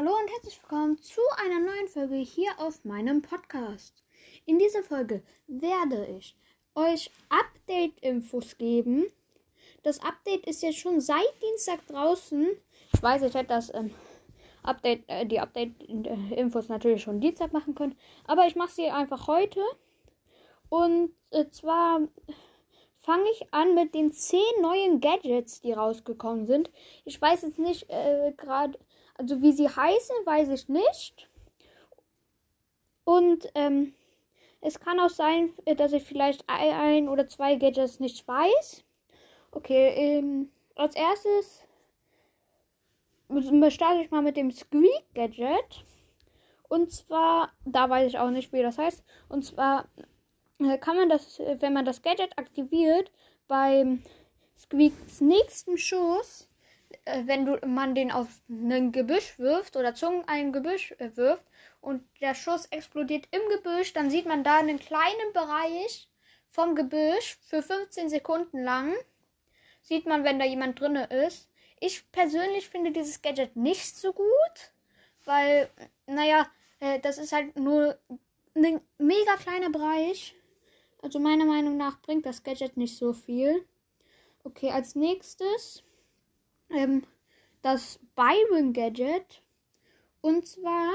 Hallo und herzlich willkommen zu einer neuen Folge hier auf meinem Podcast. In dieser Folge werde ich euch Update-Infos geben. Das Update ist jetzt schon seit Dienstag draußen. Ich weiß, ich hätte das ähm, Update, äh, die Update-Infos natürlich schon Dienstag machen können, aber ich mache sie einfach heute. Und äh, zwar fange ich an mit den 10 neuen Gadgets, die rausgekommen sind. Ich weiß jetzt nicht äh, gerade, also wie sie heißen, weiß ich nicht. Und ähm, es kann auch sein, äh, dass ich vielleicht ein oder zwei Gadgets nicht weiß. Okay, ähm, als erstes starte ich mal mit dem Squeak Gadget. Und zwar, da weiß ich auch nicht, wie das heißt. Und zwar äh, kann man das, äh, wenn man das Gadget aktiviert, beim Squeaks nächsten Schuss, wenn du, man den auf ein Gebüsch wirft oder Zungen ein Gebüsch äh, wirft und der Schuss explodiert im Gebüsch, dann sieht man da einen kleinen Bereich vom Gebüsch für 15 Sekunden lang. Sieht man, wenn da jemand drin ist. Ich persönlich finde dieses Gadget nicht so gut, weil, naja, äh, das ist halt nur ein mega kleiner Bereich. Also meiner Meinung nach bringt das Gadget nicht so viel. Okay, als nächstes ähm, das Byron Gadget. Und zwar,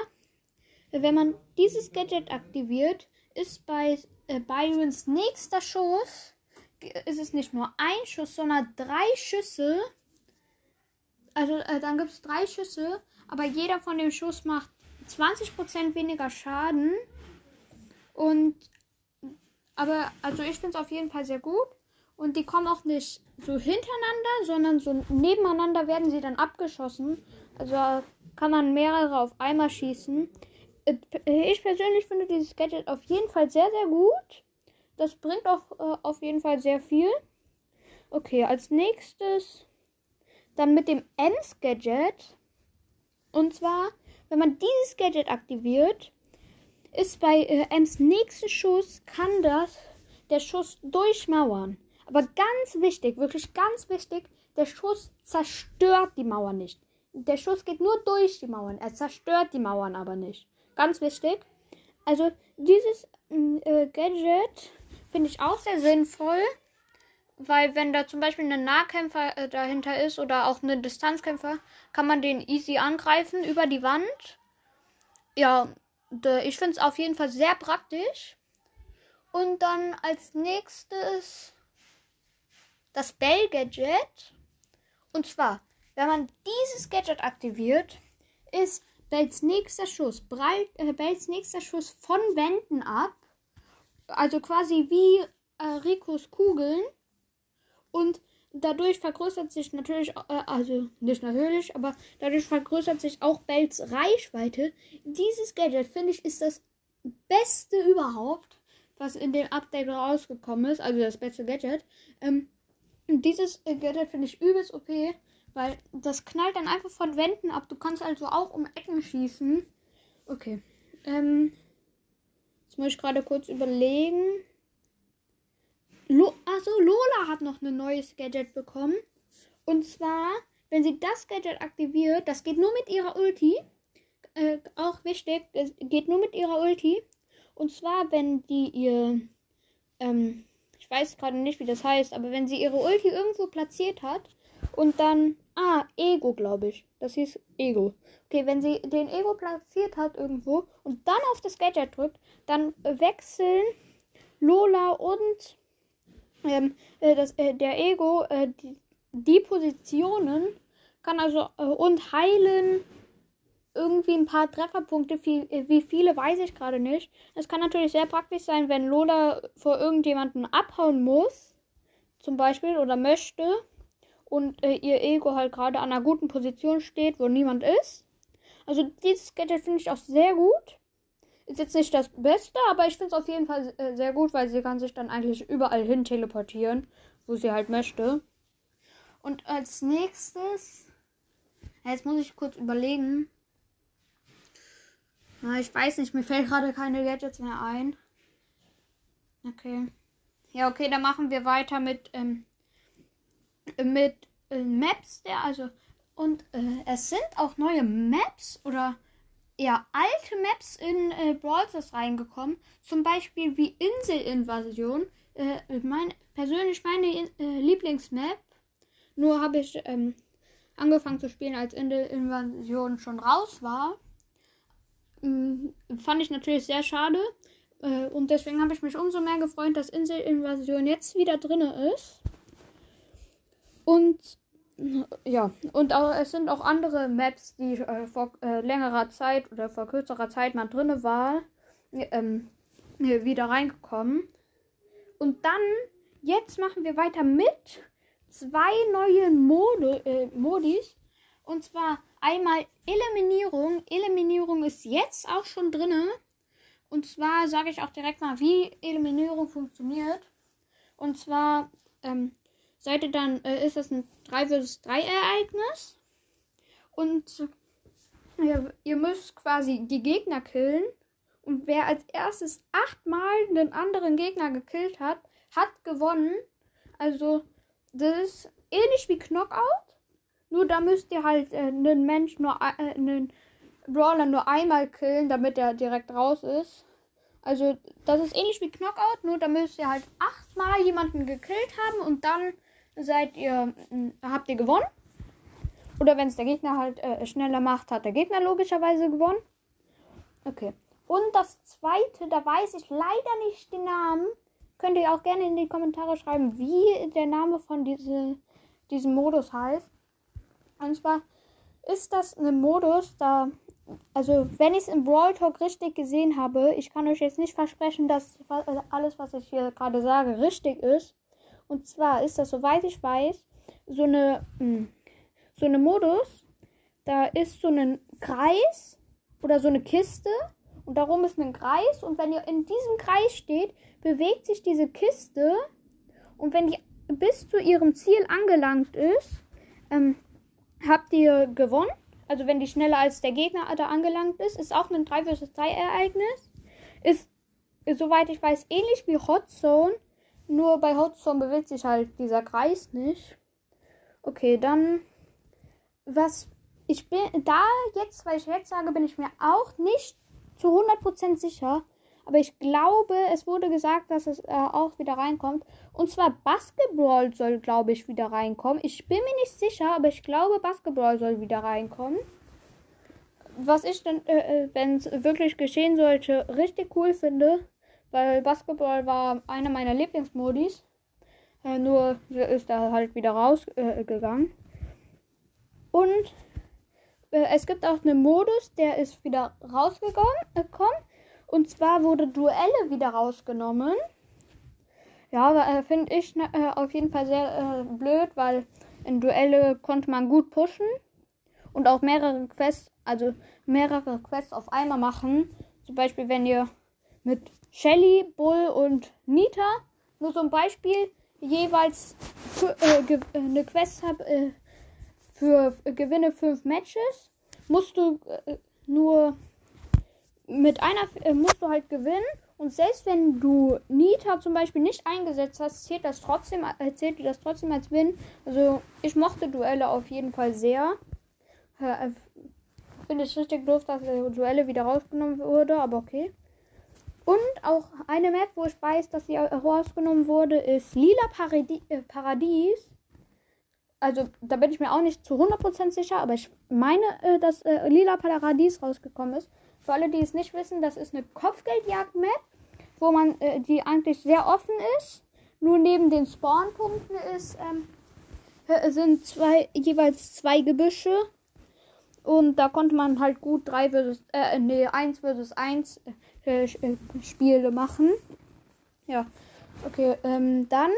wenn man dieses Gadget aktiviert, ist bei äh, Byrons nächster Schuss, ist es nicht nur ein Schuss, sondern drei Schüsse. Also äh, dann gibt es drei Schüsse, aber jeder von dem Schuss macht 20% weniger Schaden. Und aber also ich finde es auf jeden Fall sehr gut. Und die kommen auch nicht so hintereinander, sondern so nebeneinander werden sie dann abgeschossen. Also kann man mehrere auf einmal schießen. Äh, ich persönlich finde dieses Gadget auf jeden Fall sehr, sehr gut. Das bringt auch äh, auf jeden Fall sehr viel. Okay, als nächstes dann mit dem Ems Gadget. Und zwar, wenn man dieses Gadget aktiviert, ist bei äh, Ems nächsten Schuss, kann das der Schuss durchmauern. Aber ganz wichtig, wirklich ganz wichtig, der Schuss zerstört die Mauer nicht. Der Schuss geht nur durch die Mauern. Er zerstört die Mauern aber nicht. Ganz wichtig. Also dieses äh, Gadget finde ich auch sehr sinnvoll. Weil wenn da zum Beispiel ein Nahkämpfer äh, dahinter ist oder auch ein Distanzkämpfer, kann man den easy angreifen über die Wand. Ja, ich finde es auf jeden Fall sehr praktisch. Und dann als nächstes das Bell Gadget. Und zwar, wenn man dieses Gadget aktiviert, ist Bells nächster Schuss, breit, äh, Bells nächster Schuss von Wänden ab. Also quasi wie äh, Ricos Kugeln. Und dadurch vergrößert sich natürlich, äh, also nicht natürlich, aber dadurch vergrößert sich auch Bells Reichweite. Dieses Gadget, finde ich, ist das Beste überhaupt, was in dem Update rausgekommen ist. Also das beste Gadget. Ähm, dieses äh, Gadget finde ich übelst OP, weil das knallt dann einfach von Wänden ab. Du kannst also auch um Ecken schießen. Okay. Ähm, jetzt muss ich gerade kurz überlegen. Lo Achso, Lola hat noch ein neues Gadget bekommen. Und zwar, wenn sie das Gadget aktiviert, das geht nur mit ihrer Ulti. Äh, auch wichtig, es geht nur mit ihrer Ulti. Und zwar, wenn die ihr ähm, ich weiß gerade nicht, wie das heißt, aber wenn sie ihre Ulti irgendwo platziert hat und dann. Ah, Ego, glaube ich. Das hieß Ego. Okay, wenn sie den Ego platziert hat irgendwo und dann auf das Gadget drückt, dann wechseln Lola und ähm, äh, das, äh, der Ego äh, die, die, Positionen. Kann also äh, und heilen irgendwie ein paar Trefferpunkte. Wie, wie viele weiß ich gerade nicht. Es kann natürlich sehr praktisch sein, wenn Lola vor irgendjemanden abhauen muss, zum Beispiel, oder möchte, und äh, ihr Ego halt gerade an einer guten Position steht, wo niemand ist. Also dieses Gadget finde ich auch sehr gut. Ist jetzt nicht das Beste, aber ich finde es auf jeden Fall äh, sehr gut, weil sie kann sich dann eigentlich überall hin teleportieren, wo sie halt möchte. Und als nächstes, jetzt muss ich kurz überlegen, na, ich weiß nicht, mir fällt gerade keine Gadgets mehr ein. Okay. Ja, okay, dann machen wir weiter mit, ähm, mit äh, Maps, der, also Und äh, es sind auch neue Maps oder eher alte Maps in äh, Brawl Stars reingekommen. Zum Beispiel wie Inselinvasion. Äh, mein, persönlich meine äh, Lieblingsmap. Nur habe ich ähm, angefangen zu spielen, als Inselinvasion schon raus war. Ähm, fand ich natürlich sehr schade. Äh, und deswegen habe ich mich umso mehr gefreut, dass Inselinvasion jetzt wieder drin ist. Und ja, und auch, es sind auch andere Maps, die äh, vor äh, längerer Zeit oder vor kürzerer Zeit mal drin war, ähm, wieder reingekommen. Und dann, jetzt machen wir weiter mit zwei neuen Mode, äh, Modis. Und zwar einmal Eliminierung. Eliminierung ist jetzt auch schon drin. Und zwar sage ich auch direkt mal, wie Eliminierung funktioniert. Und zwar ähm, seid ihr dann, äh, ist das ein 3 vs 3 Ereignis. Und äh, ihr müsst quasi die Gegner killen. Und wer als erstes achtmal einen anderen Gegner gekillt hat, hat gewonnen. Also, das ist ähnlich wie Knockout. Nur da müsst ihr halt äh, einen Mensch nur, äh, einen Brawler nur einmal killen, damit er direkt raus ist. Also, das ist ähnlich wie Knockout, nur da müsst ihr halt achtmal jemanden gekillt haben und dann seid ihr, hm, habt ihr gewonnen. Oder wenn es der Gegner halt äh, schneller macht, hat der Gegner logischerweise gewonnen. Okay. Und das zweite, da weiß ich leider nicht den Namen. Könnt ihr auch gerne in die Kommentare schreiben, wie der Name von diese, diesem Modus heißt. Und zwar ist das ein Modus, da, also wenn ich es im Brawl Talk richtig gesehen habe, ich kann euch jetzt nicht versprechen, dass alles, was ich hier gerade sage, richtig ist. Und zwar ist das, soweit ich weiß, so eine, hm, so eine Modus. Da ist so ein Kreis oder so eine Kiste und darum ist ein Kreis. Und wenn ihr in diesem Kreis steht, bewegt sich diese Kiste. Und wenn die bis zu ihrem Ziel angelangt ist, ähm, habt ihr gewonnen. Also wenn die schneller als der Gegner da angelangt ist, ist auch ein 3 vs 3 Ereignis. Ist, soweit ich weiß, ähnlich wie Hot Zone. Nur bei Hotzone bewegt sich halt dieser Kreis nicht. Okay, dann. Was. Ich bin da jetzt, weil ich jetzt sage, bin ich mir auch nicht zu 100% sicher. Aber ich glaube, es wurde gesagt, dass es äh, auch wieder reinkommt. Und zwar Basketball soll, glaube ich, wieder reinkommen. Ich bin mir nicht sicher, aber ich glaube, Basketball soll wieder reinkommen. Was ich dann, äh, äh wenn es wirklich geschehen sollte, richtig cool finde, weil Basketball war einer meiner Lieblingsmodis. Äh, nur ist er halt wieder rausgegangen. Äh, Und äh, es gibt auch einen Modus, der ist wieder rausgekommen. Äh, und zwar wurde Duelle wieder rausgenommen. Ja, äh, finde ich ne, äh, auf jeden Fall sehr blöd, weil in Duelle konnte man gut pushen und auch mehrere Quests, also mehrere Quests auf einmal machen. Zum Beispiel, wenn ihr mit Shelly, Bull und Nita. Nur so ein Beispiel. Jeweils für, äh, äh, eine Quest habe äh, für äh, gewinne fünf Matches. Musst du äh, nur mit einer äh, musst du halt gewinnen. Und selbst wenn du Nita zum Beispiel nicht eingesetzt hast, zählt das trotzdem, zählt dir das trotzdem als Win. Also ich mochte Duelle auf jeden Fall sehr. Finde ich richtig doof, dass Duelle wieder rausgenommen wurde, aber okay. Und auch eine Map, wo ich weiß, dass sie herausgenommen wurde, ist Lila Paradi äh, Paradies. Also da bin ich mir auch nicht zu 100% sicher, aber ich meine, äh, dass äh, Lila Paradies rausgekommen ist. Für alle, die es nicht wissen, das ist eine Kopfgeldjagd-Map, wo man, äh, die eigentlich sehr offen ist. Nur neben den Spawnpunkten ist, ähm, äh, sind zwei, jeweils zwei Gebüsche. Und da konnte man halt gut 3 versus, äh, nee, 1 versus 1 äh, äh, Spiele machen. Ja, okay, ähm, dann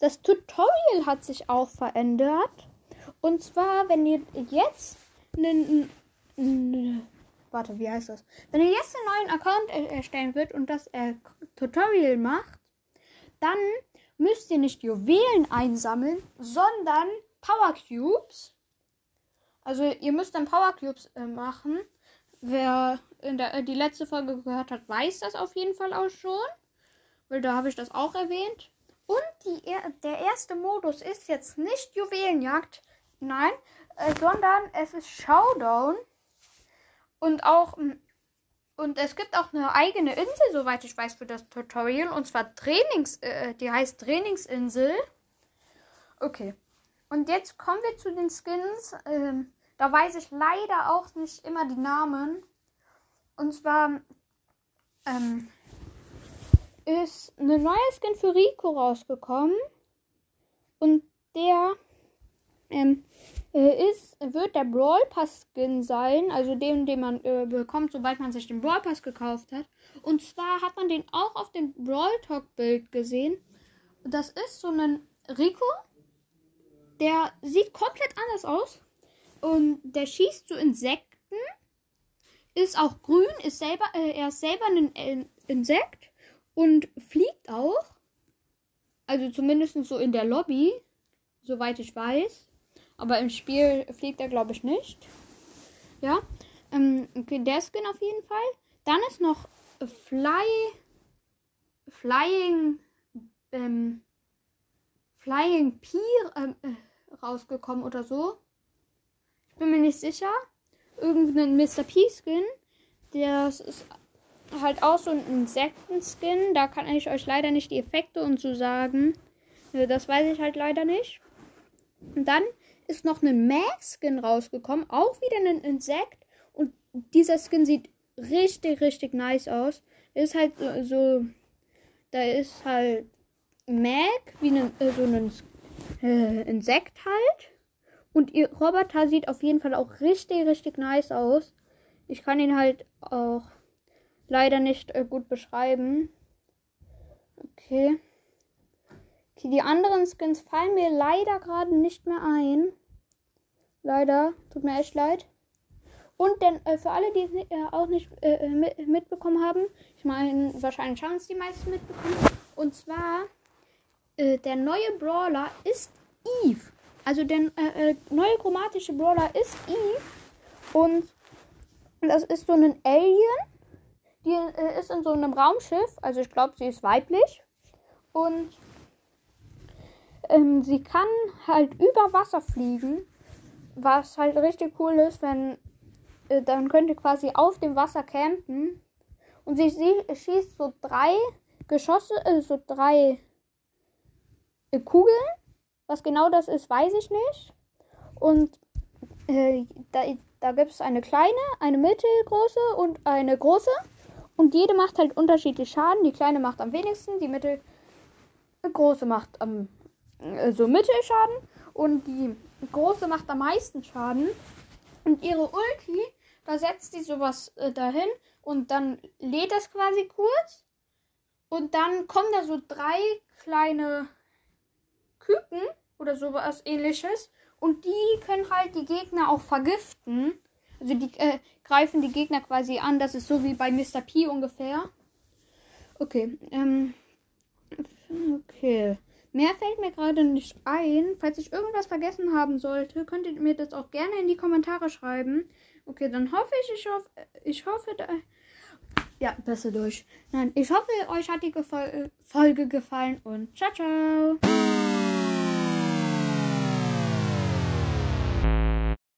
das Tutorial hat sich auch verändert. Und zwar, wenn ihr jetzt einen, warte, wie heißt das? Wenn ihr jetzt einen neuen Account er erstellen wird und das äh, Tutorial macht, dann müsst ihr nicht Juwelen einsammeln, sondern Power Cubes. Also ihr müsst dann Power Cubes äh, machen. Wer in der, äh, die letzte Folge gehört hat, weiß das auf jeden Fall auch schon. Weil da habe ich das auch erwähnt. Und die, der erste Modus ist jetzt nicht Juwelenjagd. Nein, äh, sondern es ist Showdown. Und auch. Mm, und es gibt auch eine eigene Insel, soweit ich weiß, für das Tutorial. Und zwar Trainings. Äh, die heißt Trainingsinsel. Okay. Und jetzt kommen wir zu den Skins. Ähm, da weiß ich leider auch nicht immer die Namen. Und zwar ähm, ist eine neue Skin für Rico rausgekommen. Und der ähm, äh, ist, wird der Brawl Pass Skin sein, also den, den man äh, bekommt, sobald man sich den Brawl Pass gekauft hat. Und zwar hat man den auch auf dem Brawl Talk Bild gesehen. Das ist so ein Rico, der sieht komplett anders aus und der schießt so Insekten, ist auch grün, ist selber, äh, er ist selber ein äh, Insekt und fliegt auch. Also zumindest so in der Lobby, soweit ich weiß. Aber im Spiel fliegt er, glaube ich, nicht. Ja. Ähm, okay, der Skin auf jeden Fall. Dann ist noch Fly. Flying. Ähm, Flying Pier ähm, äh, rausgekommen oder so. Ich bin mir nicht sicher. Irgendein Mr. P-Skin. Der ist halt auch so ein Insekten-Skin. Da kann ich euch leider nicht die Effekte und so sagen. Äh, das weiß ich halt leider nicht. Und dann ist noch ein Mag-Skin rausgekommen. Auch wieder ein Insekt. Und dieser Skin sieht richtig, richtig nice aus. Ist halt so. Da ist halt Mag, wie äh, so ein äh, Insekt halt. Und ihr Roboter sieht auf jeden Fall auch richtig, richtig nice aus. Ich kann ihn halt auch leider nicht äh, gut beschreiben. Okay. Okay, die anderen Skins fallen mir leider gerade nicht mehr ein. Leider. Tut mir echt leid. Und denn äh, für alle, die es äh, auch nicht äh, äh, mit, mitbekommen haben, ich meine, wahrscheinlich haben es die meisten mitbekommen. Und zwar, äh, der neue Brawler ist Eve. Also der neue chromatische Brawler ist Eve. Und das ist so ein Alien die äh, ist in so einem Raumschiff. Also ich glaube, sie ist weiblich. Und ähm, sie kann halt über Wasser fliegen. Was halt richtig cool ist, wenn äh, dann könnt ihr quasi auf dem Wasser campen. Und sie, sie schießt so drei Geschosse, äh, so drei äh, Kugeln. Was genau das ist, weiß ich nicht. Und äh, da, da gibt es eine kleine, eine mittelgroße und eine große. Und jede macht halt unterschiedlich Schaden. Die kleine macht am wenigsten, die mittel große macht am äh, so Mittelschaden und die große macht am meisten Schaden. Und ihre Ulti, da setzt sie sowas äh, dahin und dann lädt das quasi kurz. Und dann kommen da so drei kleine Küken oder sowas ähnliches. Und die können halt die Gegner auch vergiften. Also die äh, greifen die Gegner quasi an. Das ist so wie bei Mr. P ungefähr. Okay. Ähm, okay. Mehr fällt mir gerade nicht ein. Falls ich irgendwas vergessen haben sollte, könnt ihr mir das auch gerne in die Kommentare schreiben. Okay, dann hoffe ich, ich hoffe, ich hoffe, da, ja, besser durch. Nein, ich hoffe, euch hat die Gefol Folge gefallen und ciao, ciao.